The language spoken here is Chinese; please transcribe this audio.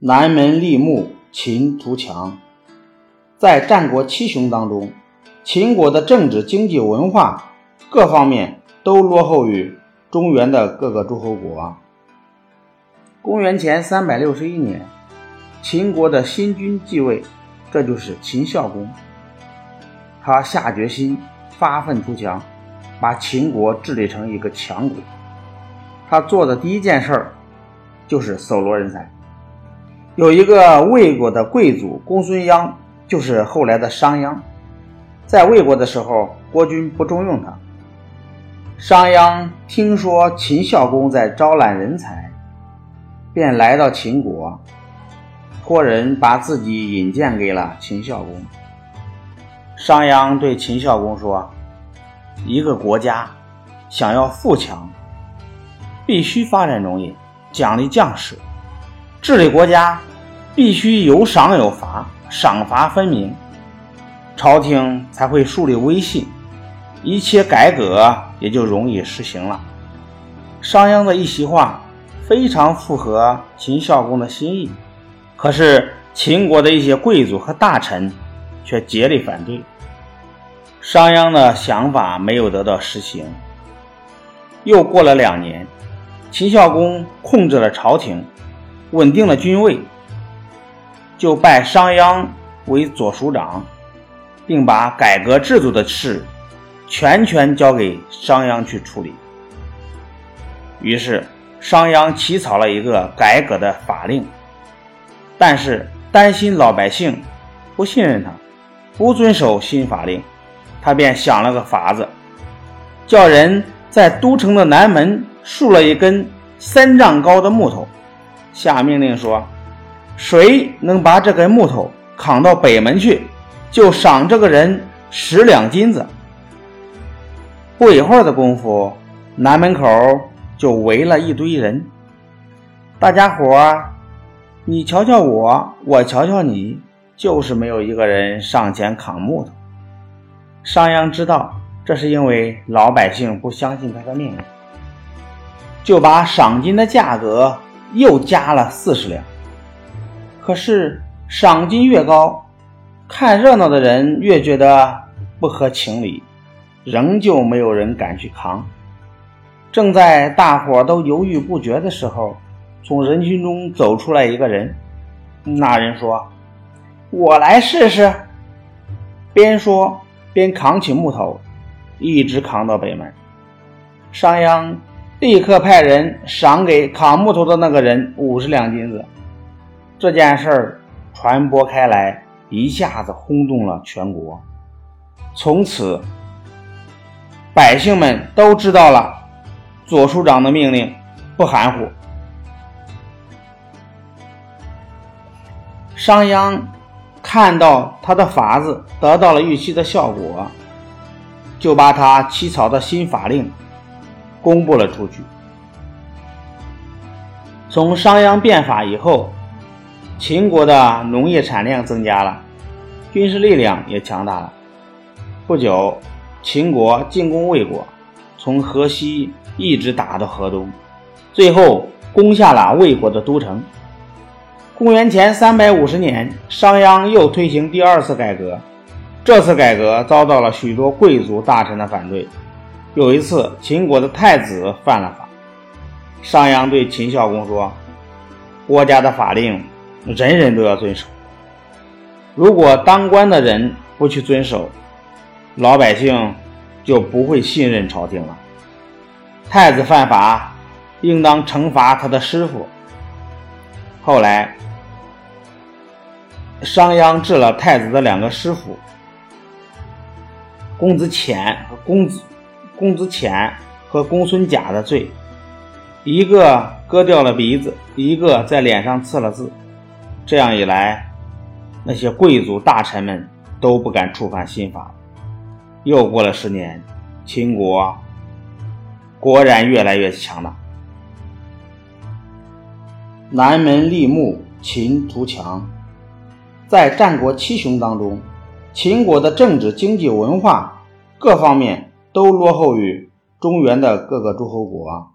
南门立木，秦图强。在战国七雄当中，秦国的政治、经济、文化各方面都落后于中原的各个诸侯国。公元前三百六十一年，秦国的新君继位，这就是秦孝公。他下决心发愤图强，把秦国治理成一个强国。他做的第一件事儿就是搜罗人才。有一个魏国的贵族公孙鞅，就是后来的商鞅。在魏国的时候，国君不重用他。商鞅听说秦孝公在招揽人才，便来到秦国，托人把自己引荐给了秦孝公。商鞅对秦孝公说：“一个国家想要富强，必须发展农业，奖励将士，治理国家。”必须有赏有罚，赏罚分明，朝廷才会树立威信，一切改革也就容易实行了。商鞅的一席话非常符合秦孝公的心意，可是秦国的一些贵族和大臣却竭力反对，商鞅的想法没有得到实行。又过了两年，秦孝公控制了朝廷，稳定了军位。就拜商鞅为左庶长，并把改革制度的事全权交给商鞅去处理。于是，商鞅起草了一个改革的法令，但是担心老百姓不信任他，不遵守新法令，他便想了个法子，叫人在都城的南门竖了一根三丈高的木头，下命令说。谁能把这根木头扛到北门去，就赏这个人十两金子。不一会儿的功夫，南门口就围了一堆人。大家伙儿，你瞧瞧我，我瞧瞧你，就是没有一个人上前扛木头。商鞅知道这是因为老百姓不相信他的命令，就把赏金的价格又加了四十两。可是赏金越高，看热闹的人越觉得不合情理，仍旧没有人敢去扛。正在大伙都犹豫不决的时候，从人群中走出来一个人。那人说：“我来试试。”边说边扛起木头，一直扛到北门。商鞅立刻派人赏给扛木头的那个人五十两金子。这件事儿传播开来，一下子轰动了全国。从此，百姓们都知道了左庶长的命令不含糊。商鞅看到他的法子得到了预期的效果，就把他起草的新法令公布了出去。从商鞅变法以后。秦国的农业产量增加了，军事力量也强大了。不久，秦国进攻魏国，从河西一直打到河东，最后攻下了魏国的都城。公元前三百五十年，商鞅又推行第二次改革，这次改革遭到了许多贵族大臣的反对。有一次，秦国的太子犯了法，商鞅对秦孝公说：“国家的法令。”人人都要遵守。如果当官的人不去遵守，老百姓就不会信任朝廷了。太子犯法，应当惩罚他的师傅。后来，商鞅治了太子的两个师傅，公子虔和公子公子虔和公孙贾的罪，一个割掉了鼻子，一个在脸上刺了字。这样一来，那些贵族大臣们都不敢触犯新法。又过了十年，秦国果然越来越强大。南门立木，秦图强。在战国七雄当中，秦国的政治、经济、文化各方面都落后于中原的各个诸侯国。